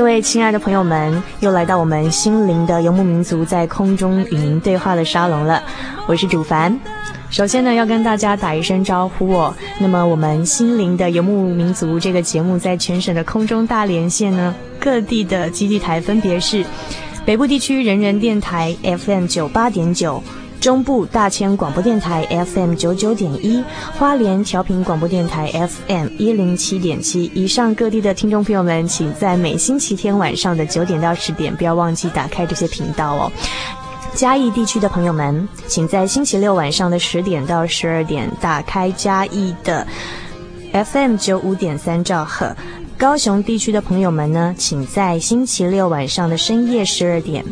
各位亲爱的朋友们，又来到我们心灵的游牧民族在空中与您对话的沙龙了。我是主凡。首先呢，要跟大家打一声招呼哦。那么，我们心灵的游牧民族这个节目在全省的空中大连线呢，各地的基地台分别是北部地区人人电台 FM 九八点九。中部大千广播电台 FM 九九点一，花莲调频广播电台 FM 一零七点七，以上各地的听众朋友们，请在每星期天晚上的九点到十点，不要忘记打开这些频道哦。嘉义地区的朋友们，请在星期六晚上的十点到十二点打开嘉义的 FM 九五点三兆赫。高雄地区的朋友们呢，请在星期六晚上的深夜十二点。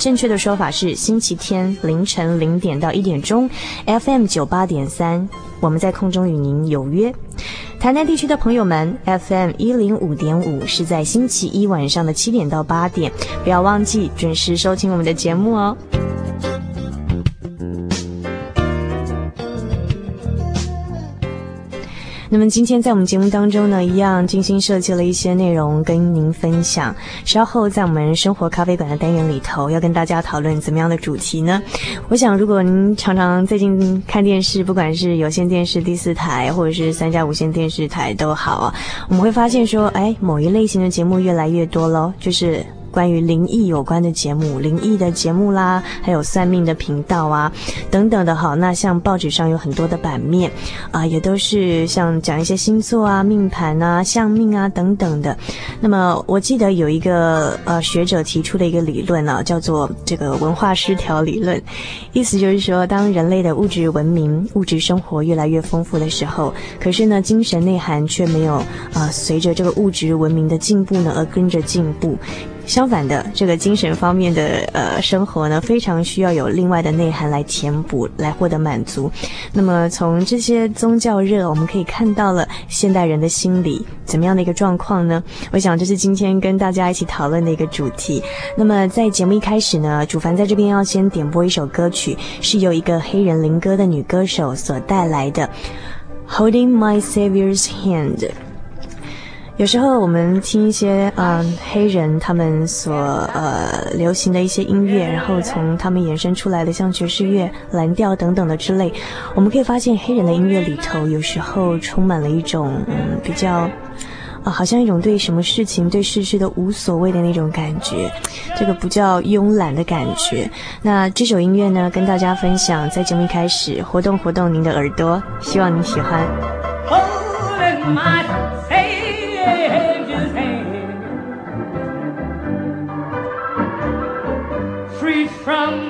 正确的说法是星期天凌晨零点到一点钟，FM 九八点三，我们在空中与您有约。台南地区的朋友们，FM 一零五点五是在星期一晚上的七点到八点，不要忘记准时收听我们的节目哦。那么今天在我们节目当中呢，一样精心设计了一些内容跟您分享。稍后在我们生活咖啡馆的单元里头，要跟大家讨论怎么样的主题呢？我想，如果您常常最近看电视，不管是有线电视第四台，或者是三家无线电视台都好啊，我们会发现说，哎，某一类型的节目越来越多喽，就是。关于灵异有关的节目，灵异的节目啦，还有算命的频道啊，等等的好。那像报纸上有很多的版面啊，也都是像讲一些星座啊、命盘啊、相命啊等等的。那么我记得有一个呃学者提出的一个理论啊，叫做这个文化失调理论，意思就是说，当人类的物质文明、物质生活越来越丰富的时候，可是呢，精神内涵却没有啊随着这个物质文明的进步呢而跟着进步。相反的，这个精神方面的呃生活呢，非常需要有另外的内涵来填补，来获得满足。那么从这些宗教热，我们可以看到了现代人的心理怎么样的一个状况呢？我想这是今天跟大家一起讨论的一个主题。那么在节目一开始呢，主凡在这边要先点播一首歌曲，是由一个黑人灵歌的女歌手所带来的《Holding My Savior's Hand》。有时候我们听一些嗯黑人他们所呃流行的一些音乐，然后从他们衍生出来的像爵士乐、蓝调等等的之类，我们可以发现黑人的音乐里头有时候充满了一种嗯比较啊、好像一种对什么事情对世事都无所谓的那种感觉，这个不叫慵懒的感觉。那这首音乐呢，跟大家分享，在节目一开始活动活动您的耳朵，希望你喜欢。Free from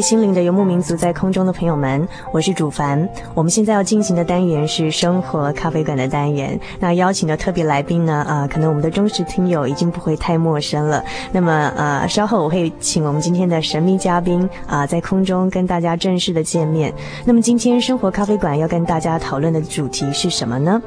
心灵的游牧民族，在空中的朋友们，我是主凡。我们现在要进行的单元是生活咖啡馆的单元。那邀请的特别来宾呢？啊、可能我们的忠实听友已经不会太陌生了。那么，呃，稍后我会请我们今天的神秘嘉宾啊、在空中跟大家正式的见面。那么，今天生活咖啡馆要跟大家讨论的主题是什么呢？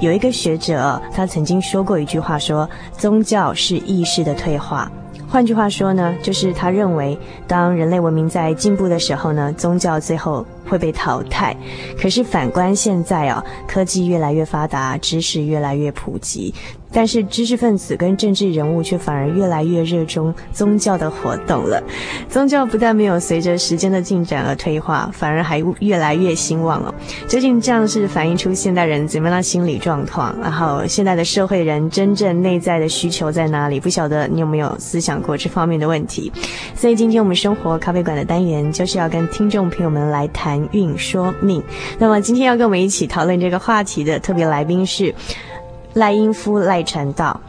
有一个学者，他曾经说过一句话，说宗教是意识的退化。换句话说呢，就是他认为，当人类文明在进步的时候呢，宗教最后会被淘汰。可是反观现在啊，科技越来越发达，知识越来越普及。但是知识分子跟政治人物却反而越来越热衷宗教的活动了。宗教不但没有随着时间的进展而退化，反而还越来越兴旺了。究竟这样是反映出现代人怎么样的心理状况？然后现在的社会人真正内在的需求在哪里？不晓得你有没有思想过这方面的问题？所以今天我们生活咖啡馆的单元就是要跟听众朋友们来谈运说命。那么今天要跟我们一起讨论这个话题的特别来宾是。赖英夫赖传道，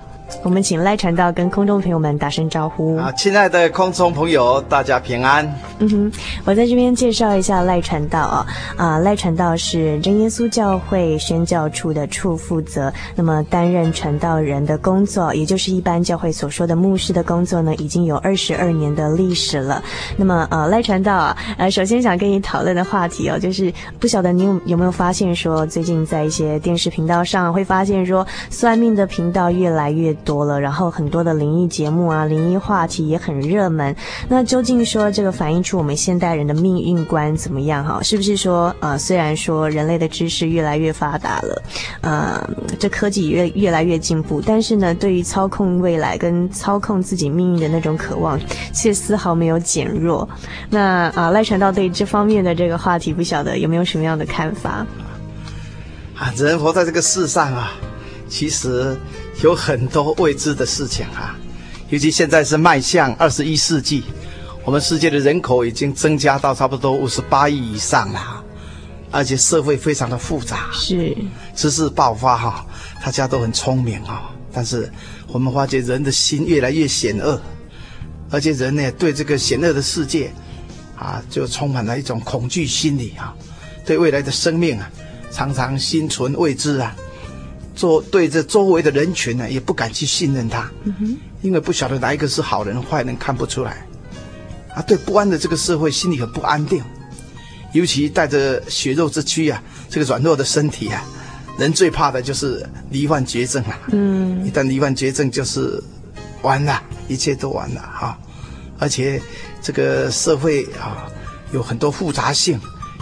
我们请赖传道跟空中朋友们打声招呼。啊，亲爱的空中朋友，大家平安。嗯哼，我在这边介绍一下赖传道啊，啊，赖传道是真耶稣教会宣教处的处负责，那么担任传道人的工作，也就是一般教会所说的牧师的工作呢，已经有二十二年的历史了。那么呃，赖传道啊，呃，首先想跟你讨论的话题哦，就是不晓得你有有没有发现说，最近在一些电视频道上会发现说，算命的频道越来越多了，然后很多的灵异节目啊，灵异话题也很热门。那究竟说这个反映出我们现代人的命运观怎么样哈？是不是说呃，虽然说人类的知识越来越发达了，呃，这科技越越来越进步，但是呢，对于操控未来跟操控自己命运的那种渴望，却丝毫没有减弱。那啊，赖传道对这方面的这个话题，不晓得有没有什么样的看法？啊，人活在这个世上啊，其实有很多未知的事情啊，尤其现在是迈向二十一世纪。我们世界的人口已经增加到差不多五十八亿以上了，而且社会非常的复杂，是。知识爆发哈，大家都很聪明啊，但是我们发觉人的心越来越险恶，而且人呢对这个险恶的世界啊，就充满了一种恐惧心理啊，对未来的生命啊，常常心存未知啊，做对这周围的人群呢也不敢去信任他，因为不晓得哪一个是好人坏人看不出来。啊，对不安的这个社会，心里很不安定，尤其带着血肉之躯啊，这个软弱的身体啊，人最怕的就是罹患绝症啊。嗯，一旦罹患绝症，就是完了，一切都完了哈、啊。而且这个社会啊，有很多复杂性，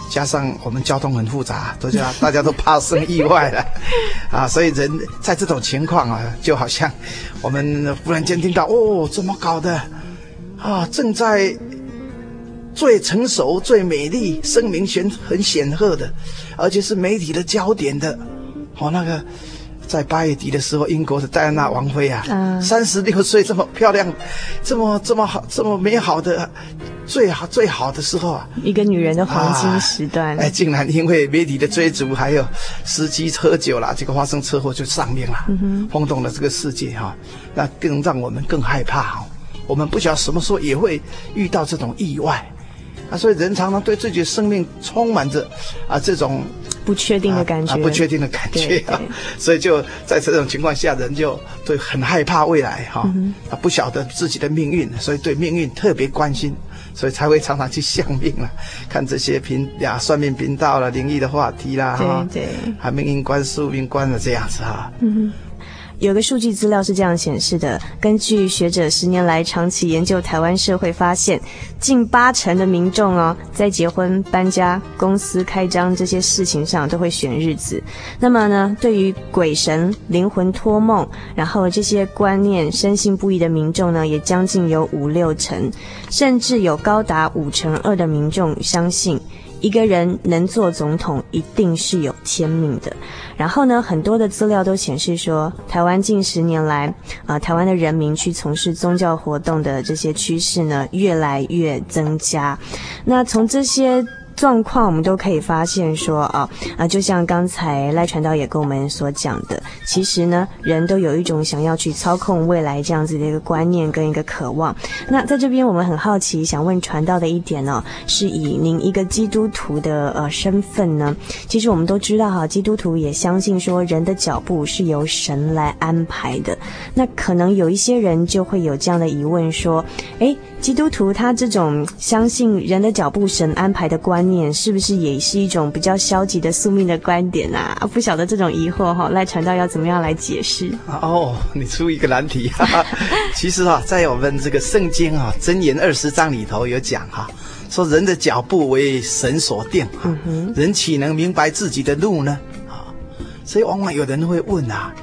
加上我们交通很复杂，大家大家都怕生意外了 啊，所以人在这种情况啊，就好像我们忽然间听到哦，怎么搞的？啊，正在最成熟、最美丽、声名显很显赫的，而且是媒体的焦点的，哦，那个在八月底的时候，英国的戴安娜王妃啊，三十六岁这么漂亮，这么这么好，这么美好的，最好最好的时候啊，一个女人的黄金时段，啊、哎，竟然因为媒体的追逐，还有司机喝酒了，这个发生车祸就丧命了，轰动了这个世界哈、啊，那更让我们更害怕哈，我们不晓得什么时候也会遇到这种意外。啊，所以人常常对自己的生命充满着啊这种不确定的感觉，啊啊、不确定的感觉啊，所以就在这种情况下，人就对很害怕未来哈，啊，嗯、啊不晓得自己的命运，所以对命运特别关心，所以才会常常去相命了，看这些频呀算命频道了、灵异的话题啦，哈，对，还命运观、宿命观的这样子哈，嗯哼。有个数据资料是这样显示的：根据学者十年来长期研究台湾社会发现，近八成的民众哦，在结婚、搬家、公司开张这些事情上都会选日子。那么呢，对于鬼神、灵魂托梦，然后这些观念深信不疑的民众呢，也将近有五六成，甚至有高达五成二的民众相信，一个人能做总统，一定是有天命的。然后呢，很多的资料都显示说，台湾近十年来，啊、呃，台湾的人民去从事宗教活动的这些趋势呢，越来越增加。那从这些。状况我们都可以发现说啊啊，就像刚才赖传道也跟我们所讲的，其实呢，人都有一种想要去操控未来这样子的一个观念跟一个渴望。那在这边我们很好奇，想问传道的一点呢，是以您一个基督徒的呃身份呢，其实我们都知道哈，基督徒也相信说人的脚步是由神来安排的。那可能有一些人就会有这样的疑问说，诶，基督徒他这种相信人的脚步神安排的观念，是不是也是一种比较消极的宿命的观点啊？不晓得这种疑惑哈，赖传道要怎么样来解释？哦，你出一个难题哈哈。其实哈，在我们这个圣经啊箴言二十章里头有讲哈，说人的脚步为神所定，嗯，人岂能明白自己的路呢？啊，所以往往有人会问啊，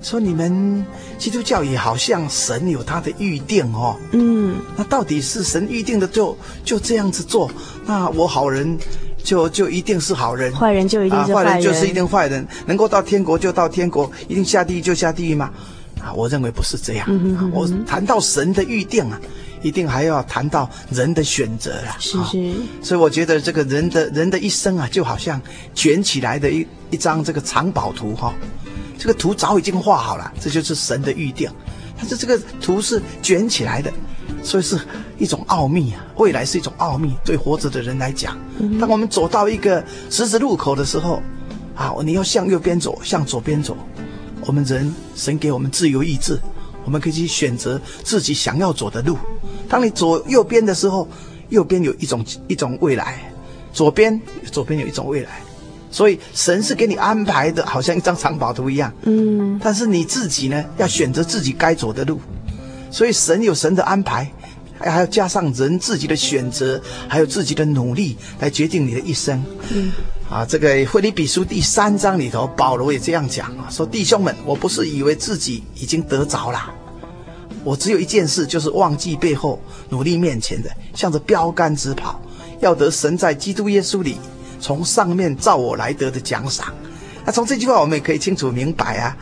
说你们。基督教也好像神有他的预定哦，嗯，那到底是神预定的就就这样子做？那我好人就就一定是好人，坏人就一定是坏人，啊，坏人就是一定坏人，能够到天国就到天国，一定下地狱就下地狱吗？啊，我认为不是这样。嗯哼嗯哼，我谈到神的预定啊，一定还要谈到人的选择啊。是是，所以我觉得这个人的人的一生啊，就好像卷起来的一一张这个藏宝图哈。这个图早已经画好了，这就是神的预定。但是这个图是卷起来的，所以是一种奥秘啊！未来是一种奥秘，对活着的人来讲。当我们走到一个十字路口的时候，啊，你要向右边走，向左边走。我们人神给我们自由意志，我们可以去选择自己想要走的路。当你走右边的时候，右边有一种一种未来；左边左边有一种未来。所以神是给你安排的，好像一张藏宝图一样。嗯，但是你自己呢，要选择自己该走的路。所以神有神的安排，还要加上人自己的选择，还有自己的努力来决定你的一生。嗯，啊，这个腓立比书第三章里头，保罗也这样讲啊，说弟兄们，我不是以为自己已经得着了，我只有一件事，就是忘记背后，努力面前的，向着标杆直跑，要得神在基督耶稣里。从上面召我来得的奖赏，那从这句话我们也可以清楚明白啊。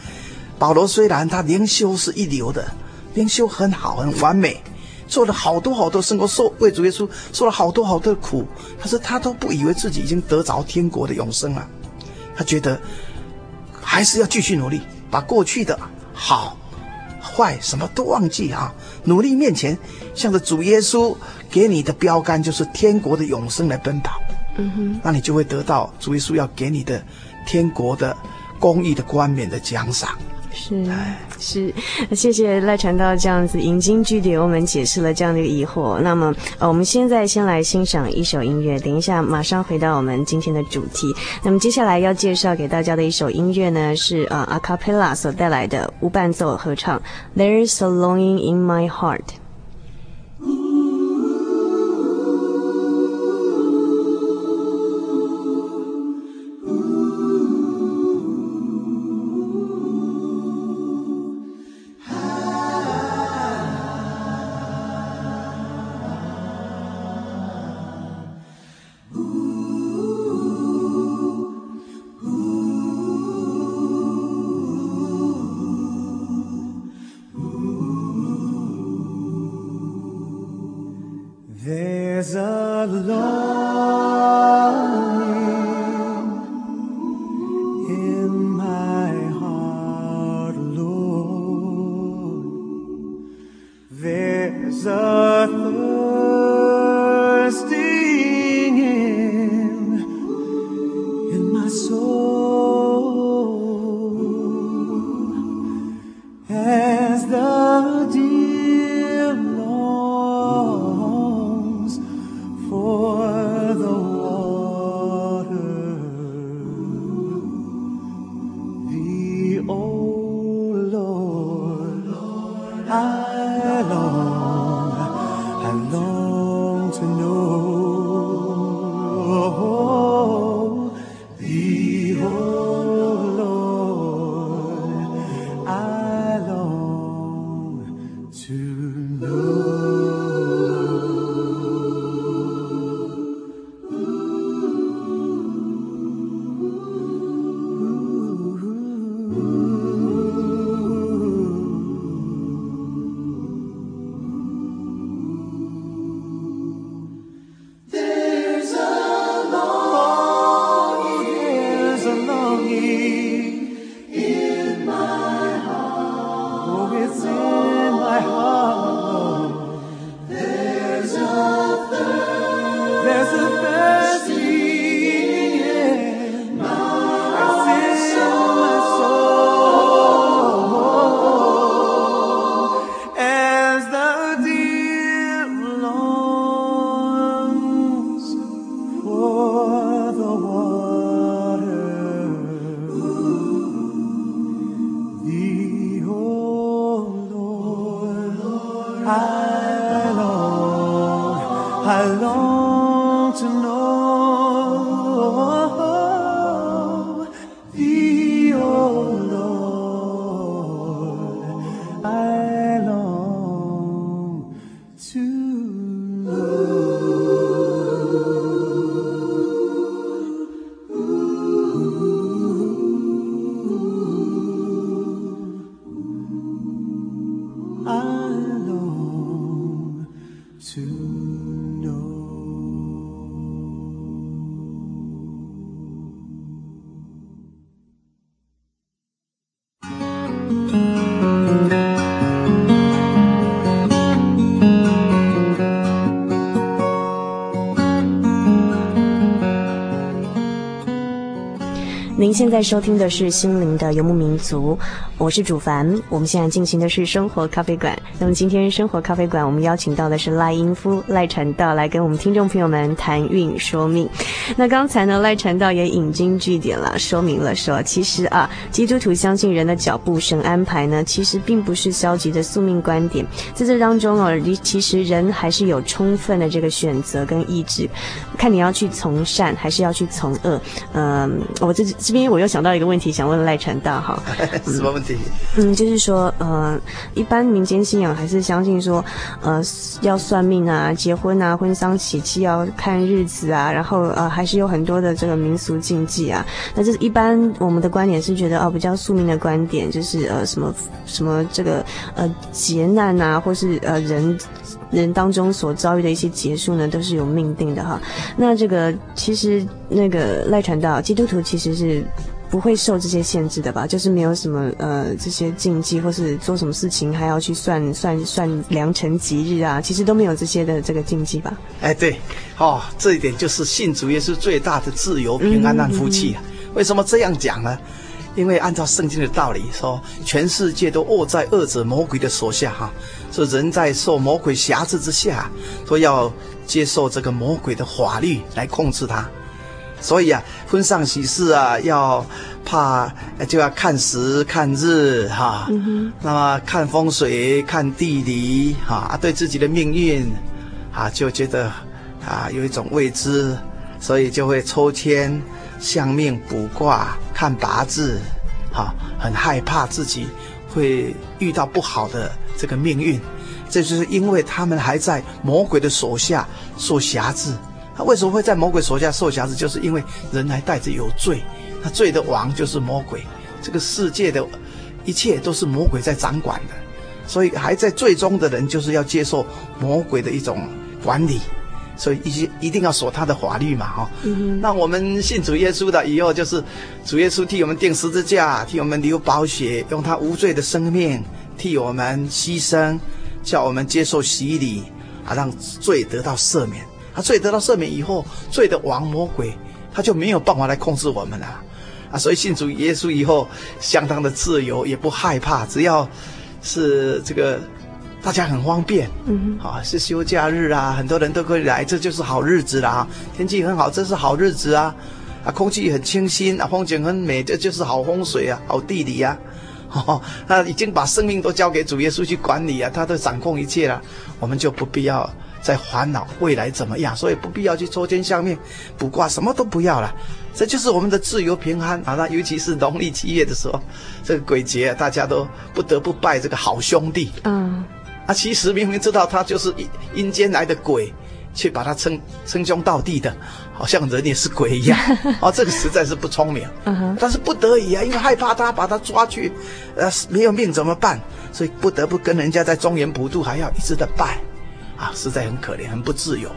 保罗虽然他灵修是一流的，灵修很好很完美，做了好多好多生活，受为主耶稣受了好多好多的苦，可是他都不以为自己已经得着天国的永生了，他觉得还是要继续努力，把过去的好坏什么都忘记啊，努力面前向着主耶稣给你的标杆就是天国的永生来奔跑。嗯哼，那你就会得到主耶稣要给你的天国的公义的冠冕的奖赏。是是，谢谢赖传道这样子引经据典，我们解释了这样的一个疑惑。那么，呃，我们现在先来欣赏一首音乐，等一下马上回到我们今天的主题。那么接下来要介绍给大家的一首音乐呢，是呃阿卡贝拉所带来的无伴奏合唱《There's a Longing in My Heart》。To 您现在收听的是《心灵的游牧民族》，我是主凡。我们现在进行的是生活咖啡馆。那么今天生活咖啡馆，我们邀请到的是赖英夫赖传道来跟我们听众朋友们谈运说命。那刚才呢，赖传道也引经据典了，说明了说，其实啊，基督徒相信人的脚步神安排呢，其实并不是消极的宿命观点，在这当中哦，其实人还是有充分的这个选择跟意志，看你要去从善还是要去从恶。嗯，我这。这边我又想到一个问题，想问赖传道哈，什么问题？嗯，就是说，呃，一般民间信仰还是相信说，呃，要算命啊，结婚啊，婚丧喜庆要看日子啊，然后呃，还是有很多的这个民俗禁忌啊。那这是一般我们的观点是觉得哦，比较宿命的观点，就是呃，什么什么这个呃劫难啊，或是呃人人当中所遭遇的一些劫数呢，都是有命定的哈。那这个其实那个赖传道，基督徒其实是。不会受这些限制的吧？就是没有什么呃这些禁忌，或是做什么事情还要去算算算良辰吉日啊，其实都没有这些的这个禁忌吧？哎，对，哦，这一点就是信主耶稣最大的自由、平安、安福气啊。为什么这样讲呢？因为按照圣经的道理说，全世界都握在恶者魔鬼的手下哈，所以人在受魔鬼辖制之下，都要接受这个魔鬼的法律来控制他。所以啊，婚丧喜事啊，要怕就要看时看日哈，嗯、那么看风水、看地理哈，对自己的命运啊，就觉得啊有一种未知，所以就会抽签、相命、卜卦、看八字，哈，很害怕自己会遇到不好的这个命运。这就是因为他们还在魔鬼的手下受辖制。他为什么会在魔鬼手下受辖制？就是因为人还带着有罪，那罪的王就是魔鬼，这个世界的一切都是魔鬼在掌管的，所以还在罪中的人就是要接受魔鬼的一种管理，所以一一定要守他的法律嘛，哈、嗯。那我们信主耶稣的以后，就是主耶稣替我们钉十字架，替我们流宝血，用他无罪的生命替我们牺牲，叫我们接受洗礼，啊，让罪得到赦免。啊，罪得到赦免以后，罪的王魔鬼他就没有办法来控制我们了，啊，所以信主耶稣以后，相当的自由，也不害怕，只要是这个。大家很方便，嗯，啊，是休假日啊，很多人都可以来，这就是好日子啦。天气很好，这是好日子啊，啊，空气很清新啊，风景很美，这就是好风水啊，好地理啊。哦，他已经把生命都交给主耶稣去管理啊，他都掌控一切了，我们就不必要再烦恼未来怎么样，所以不必要去抽签相面、卜卦，什么都不要了。这就是我们的自由平安啊。那尤其是农历七月的时候，这个鬼节，大家都不得不拜这个好兄弟。嗯。他其实明明知道他就是阴阴间来的鬼，却把他称称兄道弟的，好像人也是鬼一样。哦，这个实在是不聪明。但是不得已啊，因为害怕他把他抓去，呃，没有命怎么办？所以不得不跟人家在中原普渡还要一直的拜，啊，实在很可怜，很不自由。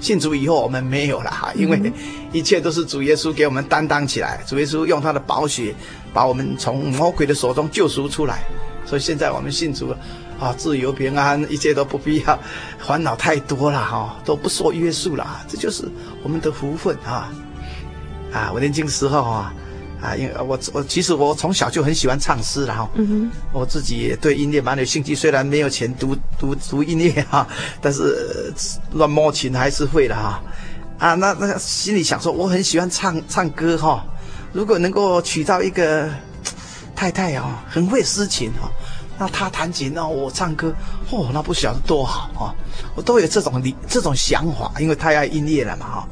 信主以后我们没有了哈，因为一切都是主耶稣给我们担当起来，主耶稣用他的宝血把我们从魔鬼的手中救赎出来，所以现在我们信主了。啊，自由平安，一切都不必要 烦恼太多了哈，都不受约束了，这就是我们的福分啊！啊，我年轻时候啊，啊，因为我我其实我从小就很喜欢唱诗了哈，嗯哼，我自己也对音乐蛮有兴趣，虽然没有钱读读读音乐哈，但是乱摸琴还是会的哈。啊，那那心里想说，我很喜欢唱唱歌哈，如果能够娶到一个太太哦，很会诗情哈。那他弹琴，那我唱歌，哦，那不晓得多好啊！我都有这种理这种想法，因为太爱音乐了嘛，哈！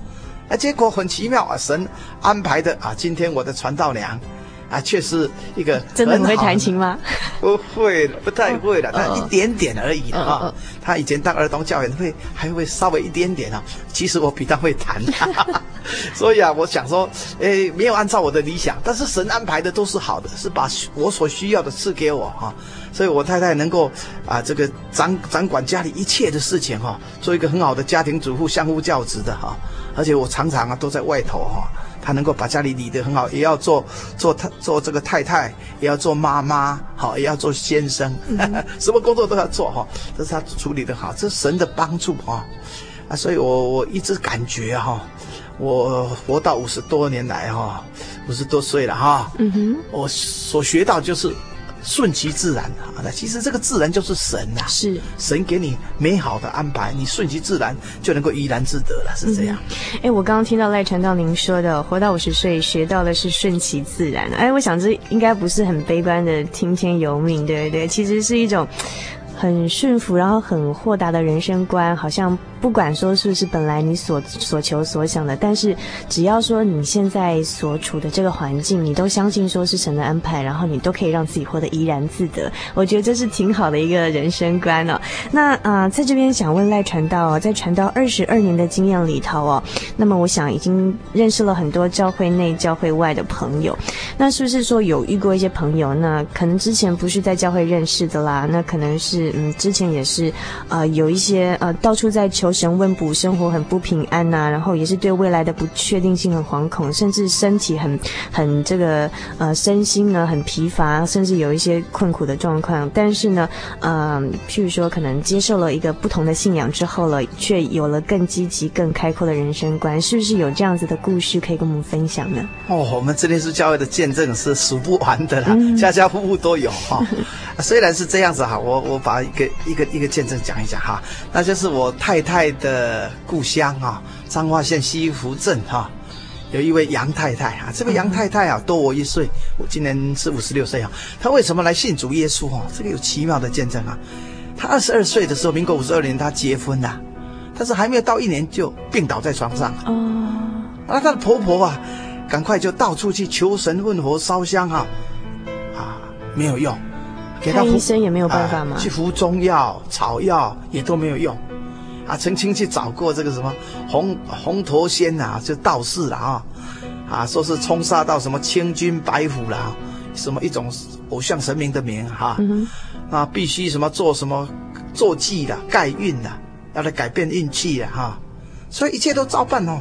啊，结果很奇妙啊，神安排的啊，今天我的传道娘。啊，确实一个真的很会弹琴吗？不会，不太会了，他、哦、一点点而已啊。他、以前当儿童教员会还会稍微一点点啊。其实我比他会弹，所以啊，我想说，诶，没有按照我的理想，但是神安排的都是好的，是把我所需要的赐给我哈、啊。所以我太太能够啊，这个掌掌管家里一切的事情哈、啊，做一个很好的家庭主妇，相夫教子的哈、啊。而且我常常啊都在外头哈。啊他能够把家里理得很好，也要做做太做这个太太，也要做妈妈，好，也要做先生，嗯、什么工作都要做哈。这是她处理得好，这是神的帮助哈啊！所以我我一直感觉哈，我活到五十多年来哈，五十多岁了哈，嗯哼，我所学到就是。顺其自然啊，那其实这个自然就是神呐、啊，是神给你美好的安排，你顺其自然就能够怡然自得了，是这样。哎、嗯，我刚刚听到赖传道您说的，活到五十岁学到的是顺其自然。哎，我想这应该不是很悲观的听天由命，对不对？其实是一种很顺服，然后很豁达的人生观，好像。不管说是不是本来你所所求所想的，但是只要说你现在所处的这个环境，你都相信说是神的安排，然后你都可以让自己活得怡然自得。我觉得这是挺好的一个人生观哦。那啊、在这边想问赖传道哦，在传道二十二年的经验里头哦，那么我想已经认识了很多教会内、教会外的朋友。那是不是说有遇过一些朋友，那可能之前不是在教会认识的啦？那可能是嗯，之前也是呃有一些呃到处在求。求神问卜，生活很不平安呐、啊，然后也是对未来的不确定性很惶恐，甚至身体很很这个呃身心呢很疲乏，甚至有一些困苦的状况。但是呢，嗯、呃，譬如说可能接受了一个不同的信仰之后了，却有了更积极、更开阔的人生观，是不是有这样子的故事可以跟我们分享呢？哦，我们这边是教会的见证是数不完的啦，嗯、家家户户都有哈、哦。虽然是这样子哈，我我把一个一个一个见证讲一讲哈，那就是我太太。的故乡啊，彰化县西湖镇哈，有一位杨太太啊。这个杨太太啊，多我一岁，我今年是五十六岁啊。她为什么来信主耶稣啊？这个有奇妙的见证啊。她二十二岁的时候，民国五十二年，她结婚了，但是还没有到一年就病倒在床上。哦。那她的婆婆啊，赶快就到处去求神问佛烧香哈，啊，没有用，给她看医生也没有办法吗？去服中药、草药也都没有用。啊，曾经去找过这个什么红红头仙呐、啊，就道士了啊，啊，说是冲煞到什么青筋白虎啦，什么一种偶像神明的名哈，啊，嗯、啊必须什么做什么坐骑的盖运的，要来改变运气的哈，所以一切都照办哦，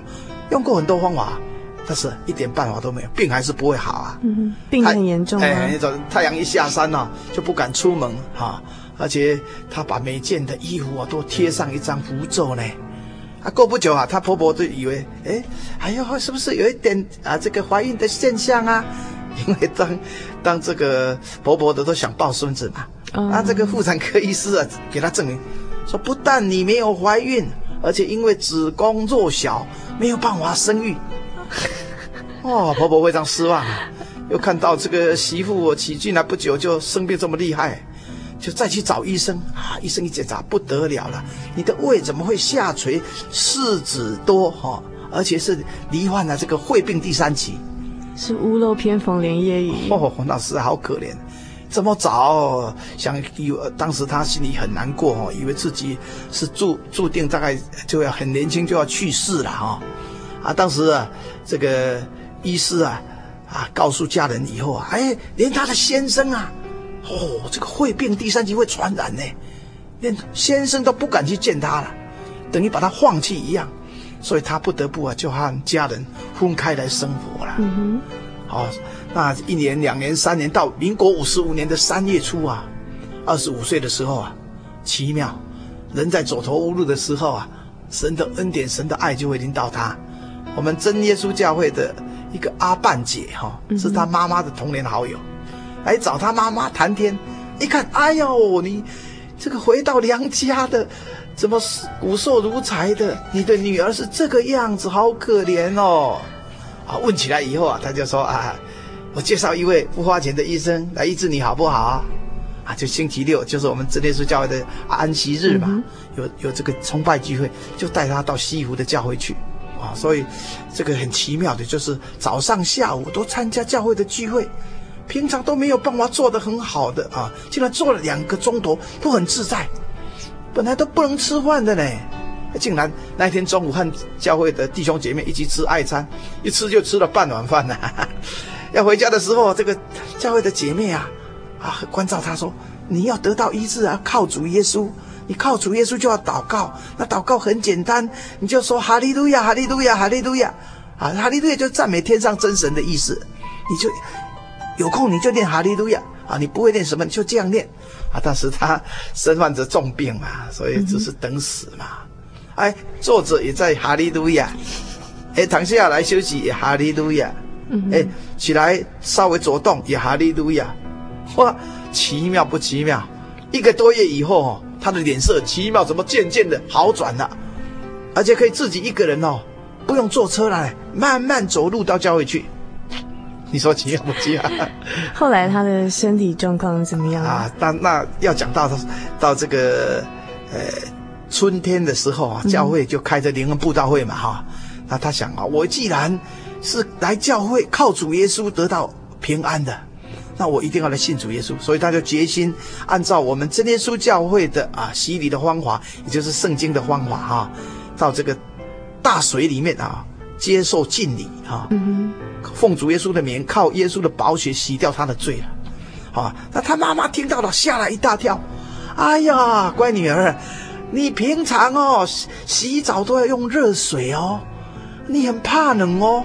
用过很多方法，但是一点办法都没有，病还是不会好啊。病很严重啊。哎，那种太阳一下山呢、啊，就不敢出门哈、啊，而且她把每件的衣服啊都贴上一张符咒呢。啊，过不久啊，她婆婆就以为，哎，哎呦，是不是有一点啊这个怀孕的现象啊？因为当当这个婆婆的都想抱孙子嘛。嗯、啊，这个妇产科医师啊，给她证明说，不但你没有怀孕，而且因为子宫弱小，没有办法生育。哦，婆婆非常失望，又看到这个媳妇我娶进来不久就生病这么厉害，就再去找医生啊。医生一检查不得了了，你的胃怎么会下垂、柿子多哈、哦？而且是罹患了这个肺病第三期，是屋漏偏逢连夜雨。哦，那是好可怜。这么早想以为当时他心里很难过哦，以为自己是注注定大概就要很年轻就要去世了哈、哦，啊，当时啊这个医师啊啊告诉家人以后啊，哎，连他的先生啊，哦，这个会变第三级会传染呢，连先生都不敢去见他了，等于把他放弃一样，所以他不得不啊就和家人分开来生活了。嗯哼，好、哦。那一年、两年、三年，到民国五十五年的三月初啊，二十五岁的时候啊，奇妙，人在走投无路的时候啊，神的恩典、神的爱就会临到他。我们真耶稣教会的一个阿半姐哈、哦，是他妈妈的童年好友，来找他妈妈谈天。一看，哎呦，你这个回到娘家的，怎么骨瘦如柴的？你的女儿是这个样子，好可怜哦。啊，问起来以后啊，他就说啊。我介绍一位不花钱的医生来医治你好不好？啊，就星期六就是我们真耶稣教会的安息日嘛，有有这个崇拜聚会，就带他到西湖的教会去，啊，所以这个很奇妙的，就是早上下午都参加教会的聚会，平常都没有办法做得很好的啊，竟然做了两个钟头都很自在，本来都不能吃饭的呢，竟然那天中午和教会的弟兄姐妹一起吃爱餐，一吃就吃了半碗饭呢。要回家的时候，这个教会的姐妹啊，啊，关照他说：“你要得到医治啊，靠主耶稣。你靠主耶稣就要祷告。那祷告很简单，你就说哈利路亚，哈利路亚，哈利路亚。啊，哈利路亚就赞美天上真神的意思。你就有空你就念哈利路亚啊，你不会念什么你就这样念啊。但是他身患着重病嘛，所以只是等死嘛。哎，坐着也在哈利路亚，哎，躺下来休息也哈利路亚。”哎，起来稍微走动也哈利路亚，哇，奇妙不奇妙？一个多月以后哦，他的脸色奇妙，怎么渐渐的好转了？而且可以自己一个人哦，不用坐车来，慢慢走路到教会去。你说奇妙不奇妙？后来他的身体状况怎么样啊？但那要讲到到这个呃春天的时候啊，教会就开着灵恩布道会嘛哈。那他想啊，我既然是来教会靠主耶稣得到平安的，那我一定要来信主耶稣。所以他就决心按照我们真耶稣教会的啊洗礼的方法，也就是圣经的方法哈、啊，到这个大水里面啊接受敬礼啊，奉主耶稣的名，靠耶稣的宝血洗掉他的罪了。啊，那他妈妈听到了吓了一大跳，哎呀，乖女儿，你平常哦洗澡都要用热水哦，你很怕冷哦。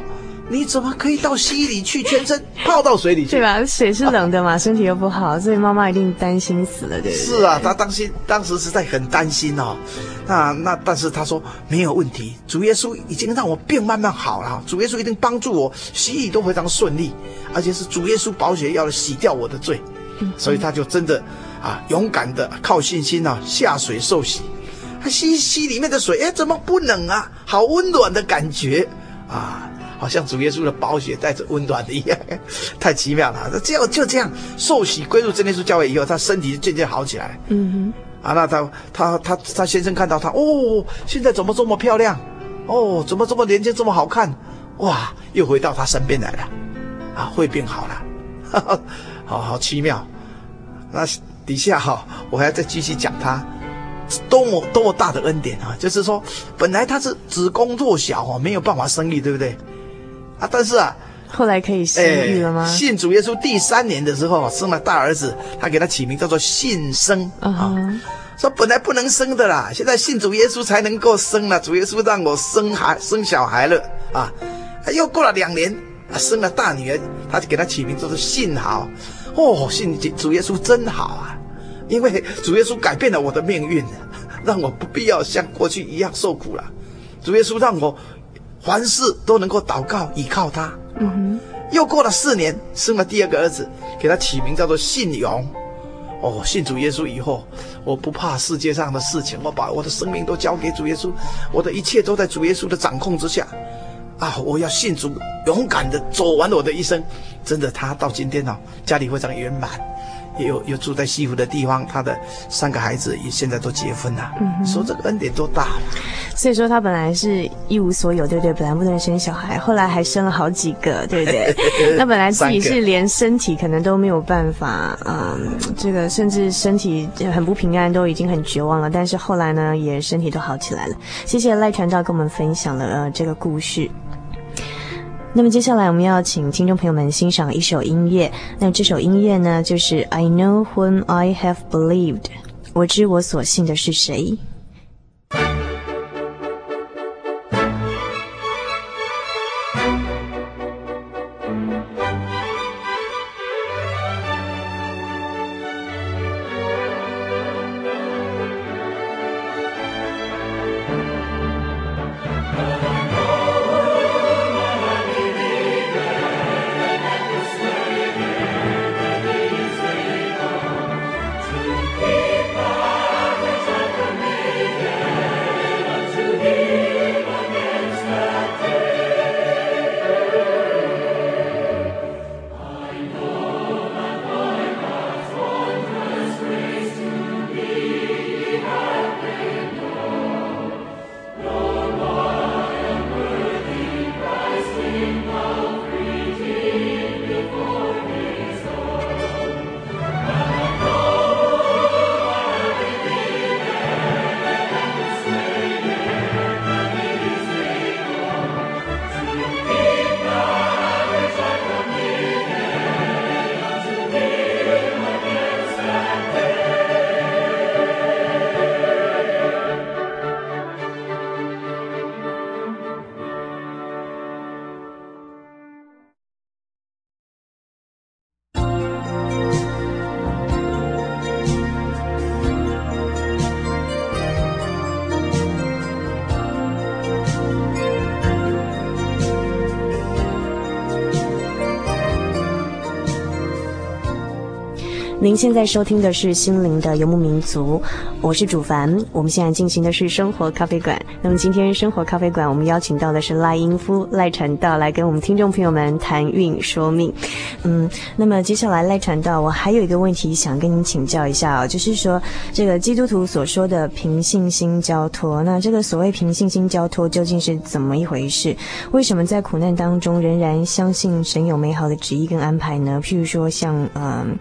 你怎么可以到溪里去，全身泡到水里去？对吧？水是冷的嘛，啊、身体又不好，所以妈妈一定担心死了，对不对？是啊，她当心，当时实在很担心哦。那那，但是她说没有问题，主耶稣已经让我病慢慢好了，主耶稣一定帮助我，洗礼都非常顺利，而且是主耶稣宝血要洗掉我的罪，嗯、所以她就真的啊，勇敢的靠信心啊下水受洗。她吸吸里面的水，哎，怎么不冷啊？好温暖的感觉啊！好像主耶稣的宝血带着温暖的一样，太奇妙了。这样就这样受洗归入真耶稣教会以后，他身体就渐渐好起来。嗯哼。啊，那他他他他先生看到他，哦，现在怎么这么漂亮？哦，怎么这么年轻，这么好看？哇，又回到他身边来了。啊，会变好了，哈哈，好好奇妙。那底下哈、哦，我还要再继续讲他多么多么大的恩典啊！就是说，本来他是子宫弱小哦，没有办法生育，对不对？啊，但是啊，后来可以生育了吗？信主耶稣第三年的时候，生了大儿子，他给他起名叫做信生啊。说本来不能生的啦，现在信主耶稣才能够生了。主耶稣让我生孩生小孩了啊！又过了两年，啊，生了大女儿，他就给他起名叫做信好。哦，信主耶稣真好啊！因为主耶稣改变了我的命运，让我不必要像过去一样受苦了。主耶稣让我凡事都能够祷告依靠他。嗯哼。又过了四年，生了第二个儿子，给他起名叫做信勇。哦，信主耶稣以后，我不怕世界上的事情，我把我的生命都交给主耶稣，我的一切都在主耶稣的掌控之下。啊，我要信主，勇敢的走完我的一生。真的，他到今天哦，家里非常圆满。也有有住在西湖的地方，他的三个孩子也现在都结婚了。嗯，说这个恩典多大了。所以说他本来是一无所有，对不对？本来不能生小孩，后来还生了好几个，对不对？那本来自己是连身体可能都没有办法，嗯，这个甚至身体很不平安，都已经很绝望了。但是后来呢，也身体都好起来了。谢谢赖传道跟我们分享了呃这个故事。那么接下来我们要请听众朋友们欣赏一首音乐。那这首音乐呢，就是 I Know Whom I Have Believed，我知我所信的是谁。您现在收听的是《心灵的游牧民族》，我是主凡。我们现在进行的是生活咖啡馆。那么今天生活咖啡馆，我们邀请到的是赖英夫赖传道来跟我们听众朋友们谈运说命。嗯，那么接下来赖传道，我还有一个问题想跟您请教一下啊、就是说这个基督徒所说的凭信心交托，那这个所谓凭信心交托究竟是怎么一回事？为什么在苦难当中仍然相信神有美好的旨意跟安排呢？譬如说像嗯。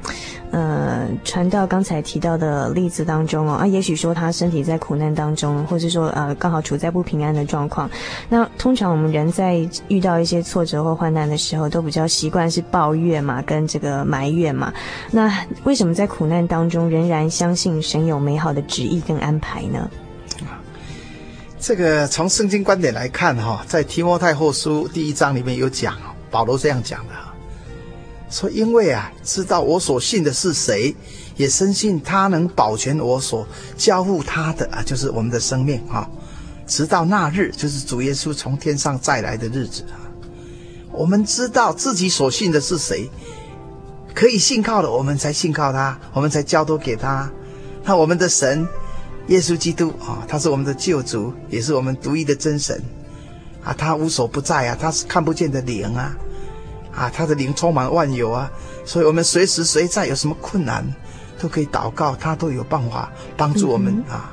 呃，传道刚才提到的例子当中哦，啊，也许说他身体在苦难当中，或者说呃，刚好处在不平安的状况。那通常我们人在遇到一些挫折或患难的时候，都比较习惯是抱怨嘛，跟这个埋怨嘛。那为什么在苦难当中仍然相信神有美好的旨意跟安排呢？这个从圣经观点来看哈，在提摩太后书第一章里面有讲，保罗这样讲的。说，因为啊，知道我所信的是谁，也深信他能保全我所交付他的啊，就是我们的生命啊，直到那日，就是主耶稣从天上再来的日子啊。我们知道自己所信的是谁，可以信靠的，我们才信靠他，我们才交托给他。那我们的神，耶稣基督啊，他是我们的救主，也是我们独一的真神啊，他无所不在啊，他是看不见的灵啊。啊，他的灵充满万有啊，所以我们随时随在有什么困难，都可以祷告，他都有办法帮助我们啊。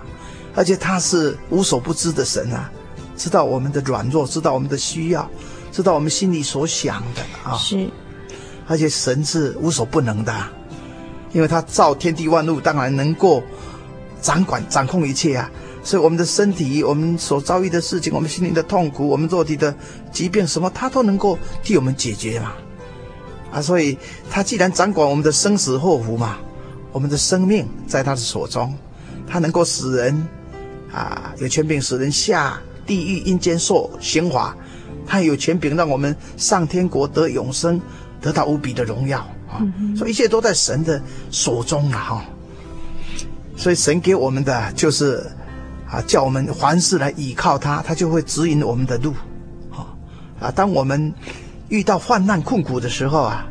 而且他是无所不知的神啊，知道我们的软弱，知道我们的需要，知道我们心里所想的啊。是，而且神是无所不能的，因为他造天地万物，当然能够掌管掌控一切啊。所以我们的身体，我们所遭遇的事情，我们心灵的痛苦，我们肉体的疾病，什么他都能够替我们解决嘛。啊，所以他既然掌管我们的生死祸福嘛，我们的生命在他的手中，他能够使人啊有权柄使人下地狱阴间受刑罚，他有权柄让我们上天国得永生，得到无比的荣耀啊！所以一切都在神的手中啊！哈，所以神给我们的就是啊，叫我们凡事来倚靠他，他就会指引我们的路。啊，当我们遇到患难困苦的时候啊，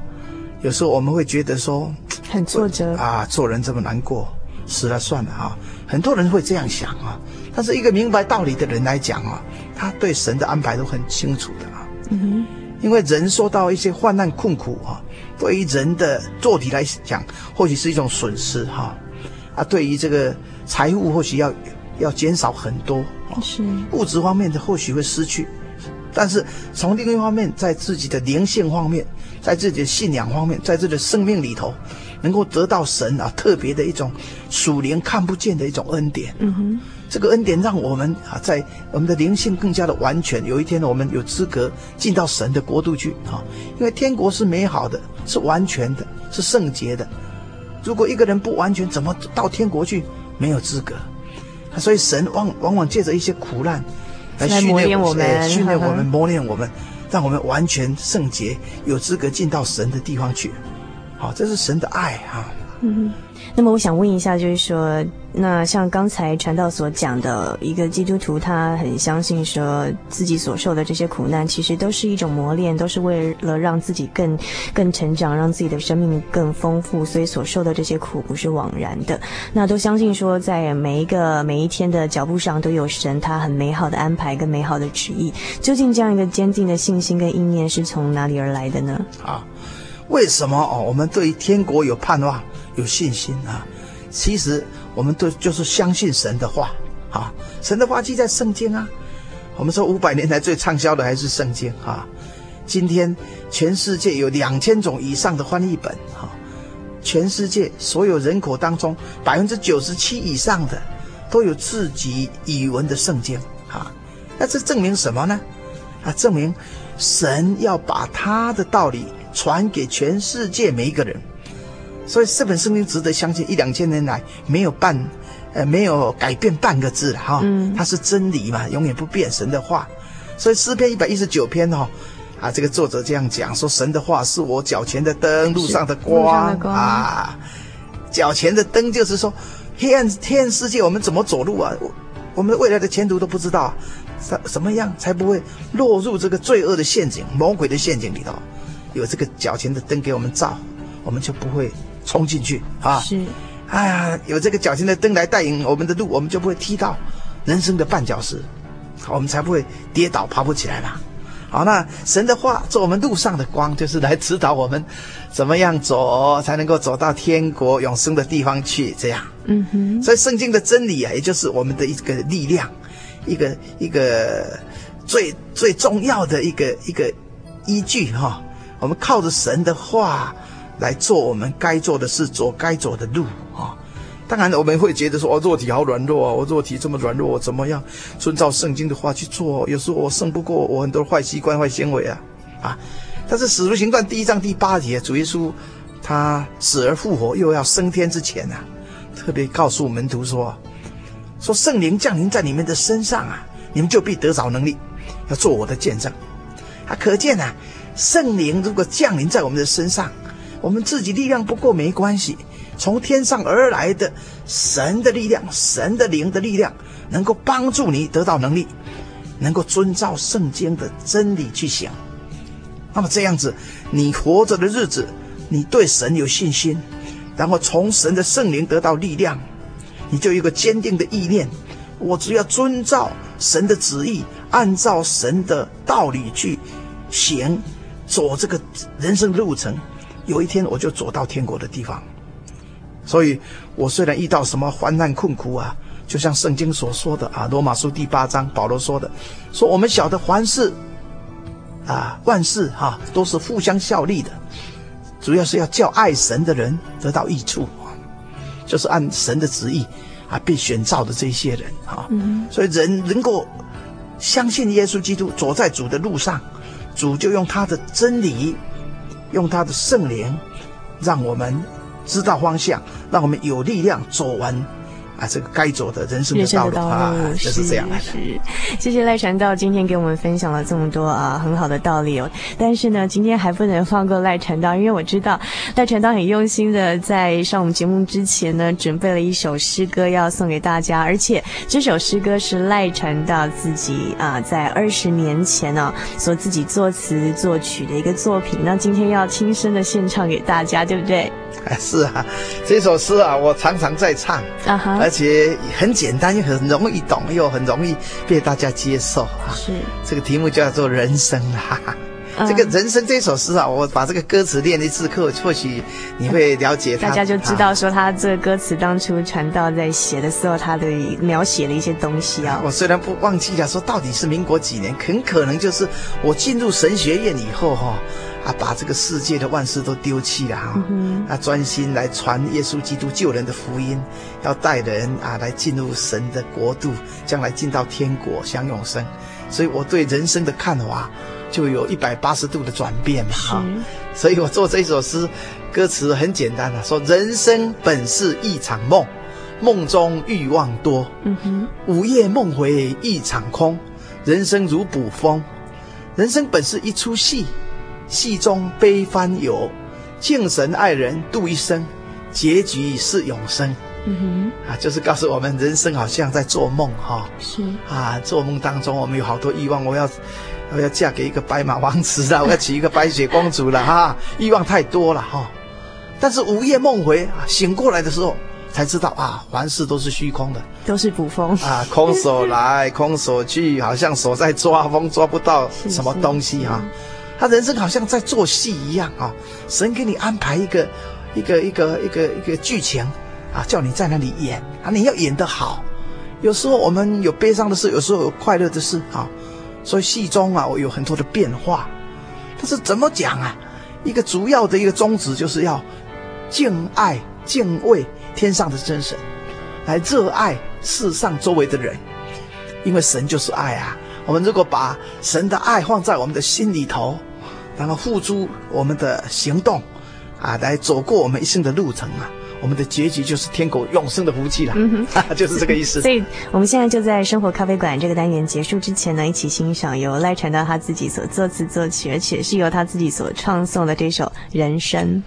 有时候我们会觉得说很挫折啊，做人这么难过，死了算了啊。很多人会这样想啊，但是一个明白道理的人来讲啊，他对神的安排都很清楚的啊。嗯哼，因为人受到一些患难困苦啊，对于人的做体来讲，或许是一种损失哈。啊，对于这个财富或许要要减少很多，是物质方面的或许会失去。但是从另一方面，在自己的灵性方面，在自己的信仰方面，在自己的生命里头，能够得到神啊特别的一种属灵看不见的一种恩典。嗯哼，这个恩典让我们啊，在我们的灵性更加的完全。有一天呢，我们有资格进到神的国度去啊，因为天国是美好的，是完全的，是圣洁的。如果一个人不完全，怎么到天国去？没有资格。所以神往往往借着一些苦难。来训练我们，训练我们，磨练我们，让我们完全圣洁，有资格进到神的地方去。好，这是神的爱哈。嗯，那么我想问一下，就是说，那像刚才传道所讲的，一个基督徒他很相信说自己所受的这些苦难，其实都是一种磨练，都是为了让自己更更成长，让自己的生命更丰富，所以所受的这些苦不是枉然的。那都相信说，在每一个每一天的脚步上都有神他很美好的安排跟美好的旨意。究竟这样一个坚定的信心跟意念是从哪里而来的呢？啊，为什么哦？我们对于天国有盼望？有信心啊！其实我们都就是相信神的话啊，神的话记在圣经啊。我们说五百年来最畅销的还是圣经啊。今天全世界有两千种以上的翻译本啊，全世界所有人口当中百分之九十七以上的都有自己语文的圣经啊。那这证明什么呢？啊，证明神要把他的道理传给全世界每一个人。所以这本圣经值得相信，一两千年来没有半，呃，没有改变半个字了哈。嗯，它是真理嘛，永远不变神的话。所以诗篇一百一十九篇哦，啊，这个作者这样讲说：神的话是我脚前的灯，路上的光，光啊。脚前的灯就是说，黑暗黑暗世界我们怎么走路啊？我们未来的前途都不知道，什什么样才不会落入这个罪恶的陷阱、魔鬼的陷阱里头？有这个脚前的灯给我们照，我们就不会。冲进去啊！是，哎呀，有这个脚前的灯来带领我们的路，我们就不会踢到人生的绊脚石，好，我们才不会跌倒爬不起来嘛。好，那神的话做我们路上的光，就是来指导我们怎么样走才能够走到天国永生的地方去。这样，嗯哼。所以圣经的真理啊，也就是我们的一个力量，一个一个最最重要的一个一个依据哈。我们靠着神的话。来做我们该做的事，走该走的路啊！当然，我们会觉得说，哦，肉体好软弱啊，我肉体这么软弱，我怎么样遵照圣经的话去做？有时候我胜不过我很多坏习惯、坏行为啊！啊！但是《使徒行传》第一章第八节，主耶稣他死而复活，又要升天之前啊，特别告诉门徒说：说圣灵降临在你们的身上啊，你们就必得着能力，要做我的见证。啊，可见啊，圣灵如果降临在我们的身上。我们自己力量不够没关系，从天上而来的神的力量、神的灵的力量，能够帮助你得到能力，能够遵照圣经的真理去想。那么这样子，你活着的日子，你对神有信心，然后从神的圣灵得到力量，你就有一个坚定的意念：我只要遵照神的旨意，按照神的道理去行，走这个人生路程。有一天我就走到天国的地方，所以我虽然遇到什么患难困苦啊，就像圣经所说的啊，《罗马书》第八章保罗说的，说我们晓得凡事啊，万事哈、啊、都是互相效力的，主要是要叫爱神的人得到益处，就是按神的旨意啊被选召的这些人啊，所以人能够相信耶稣基督，走在主的路上，主就用他的真理。用他的圣灵，让我们知道方向，让我们有力量走完啊，这个该走的人生人生的道路的道路啊，就是这样来的。是，谢谢赖传道今天给我们分享了这么多啊很好的道理哦。但是呢，今天还不能放过赖传道，因为我知道赖传道很用心的在上我们节目之前呢，准备了一首诗歌要送给大家，而且这首诗歌是赖传道自己啊在二十年前呢、啊、所自己作词作曲的一个作品。那今天要亲身的献唱给大家，对不对？哎，是啊，这首诗啊，我常常在唱，啊哈，而且很简单又很容易懂，又很容易被大家接受啊。是，这个题目叫做人生啊。嗯、这个人生这首诗啊，我把这个歌词练一次课，或许你会了解它。大家就知道说他这个歌词当初传道在写的时候，他的描写的一些东西啊。我虽然不忘记了说到底是民国几年，很可能就是我进入神学院以后哈、啊，啊，把这个世界的万事都丢弃了哈，嗯、啊，专心来传耶稣基督救人的福音，要带人啊来进入神的国度，将来进到天国享永生。所以我对人生的看法。就有一百八十度的转变嘛，哈，所以我做这首诗，歌词很简单的说：人生本是一场梦，梦中欲望多，嗯哼，午夜梦回一场空，人生如捕风，人生本是一出戏，戏中悲欢有，敬神爱人度一生，结局是永生，嗯哼，啊，就是告诉我们人生好像在做梦，哈，是。啊，做梦当中我们有好多欲望，我要。我要嫁给一个白马王子啦，我要娶一个白雪公主了哈，欲望太多了哈。但是午夜梦回啊，醒过来的时候才知道啊，凡事都是虚空的，都是捕风。啊，空手来空手去，好像手在抓风，抓不到 什么东西哈。他人生好像在做戏一样啊，神给你安排一个一个一个一个一个剧情啊，叫你在那里演啊，你要演得好。有时候我们有悲伤的事，有时候有快乐的事啊。所以戏中啊，我有很多的变化，但是怎么讲啊？一个主要的一个宗旨就是要敬爱、敬畏天上的真神，来热爱世上周围的人，因为神就是爱啊。我们如果把神的爱放在我们的心里头，然后付诸我们的行动，啊，来走过我们一生的路程啊。我们的结局就是天国永生的福气了，嗯哼，就是这个意思。所以我们现在就在生活咖啡馆这个单元结束之前呢，一起欣赏由赖传道他自己所作词作曲，而且是由他自己所创作的这首《人生》。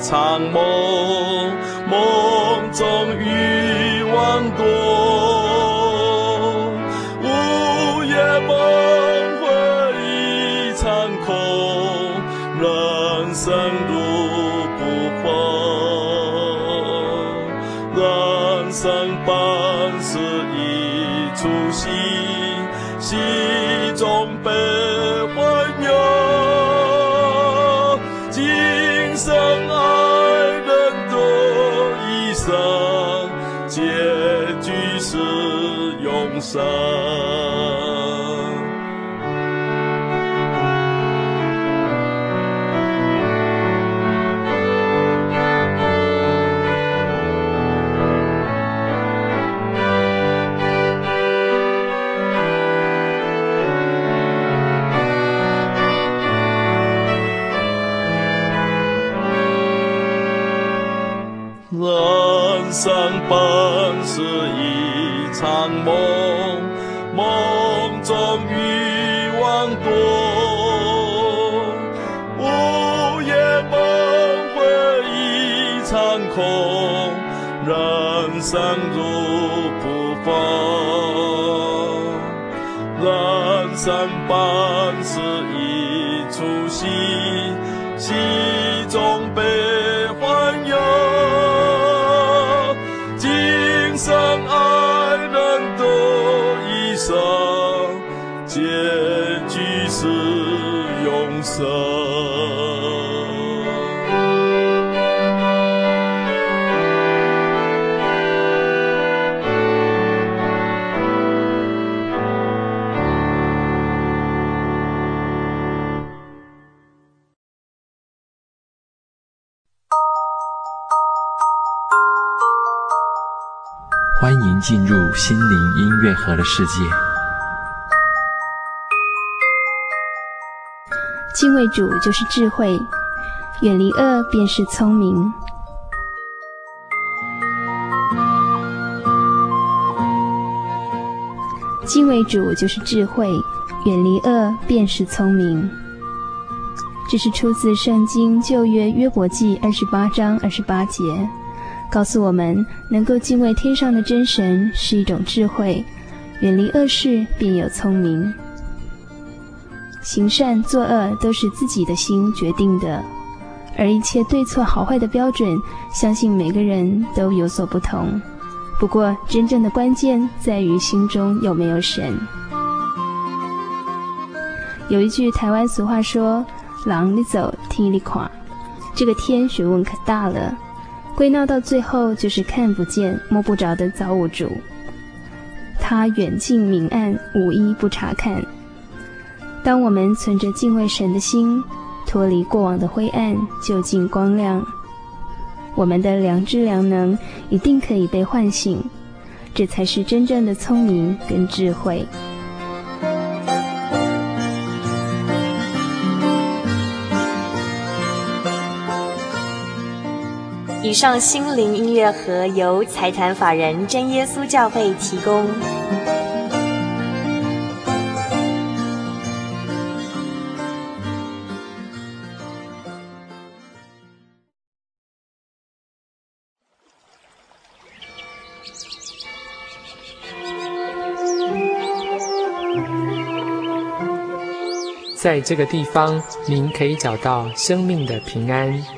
场梦，梦中欲望多。生结局是永生。心灵音乐盒的世界。敬畏主就是智慧，远离恶便是聪明。敬畏主就是智慧，远离恶便是聪明。这是出自圣经旧约约伯记二十八章二十八节，告诉我们能够敬畏天上的真神是一种智慧，远离恶事便有聪明。行善作恶都是自己的心决定的，而一切对错好坏的标准，相信每个人都有所不同。不过，真正的关键在于心中有没有神。有一句台湾俗话说：“狼你走，天你垮。”这个天学问可大了，归纳到最后就是看不见、摸不着的造物主。他远近明暗，无一不查看。当我们存着敬畏神的心，脱离过往的灰暗，就近光亮，我们的良知良能一定可以被唤醒，这才是真正的聪明跟智慧。以上心灵音乐盒由财团法人真耶稣教会提供。在这个地方，您可以找到生命的平安。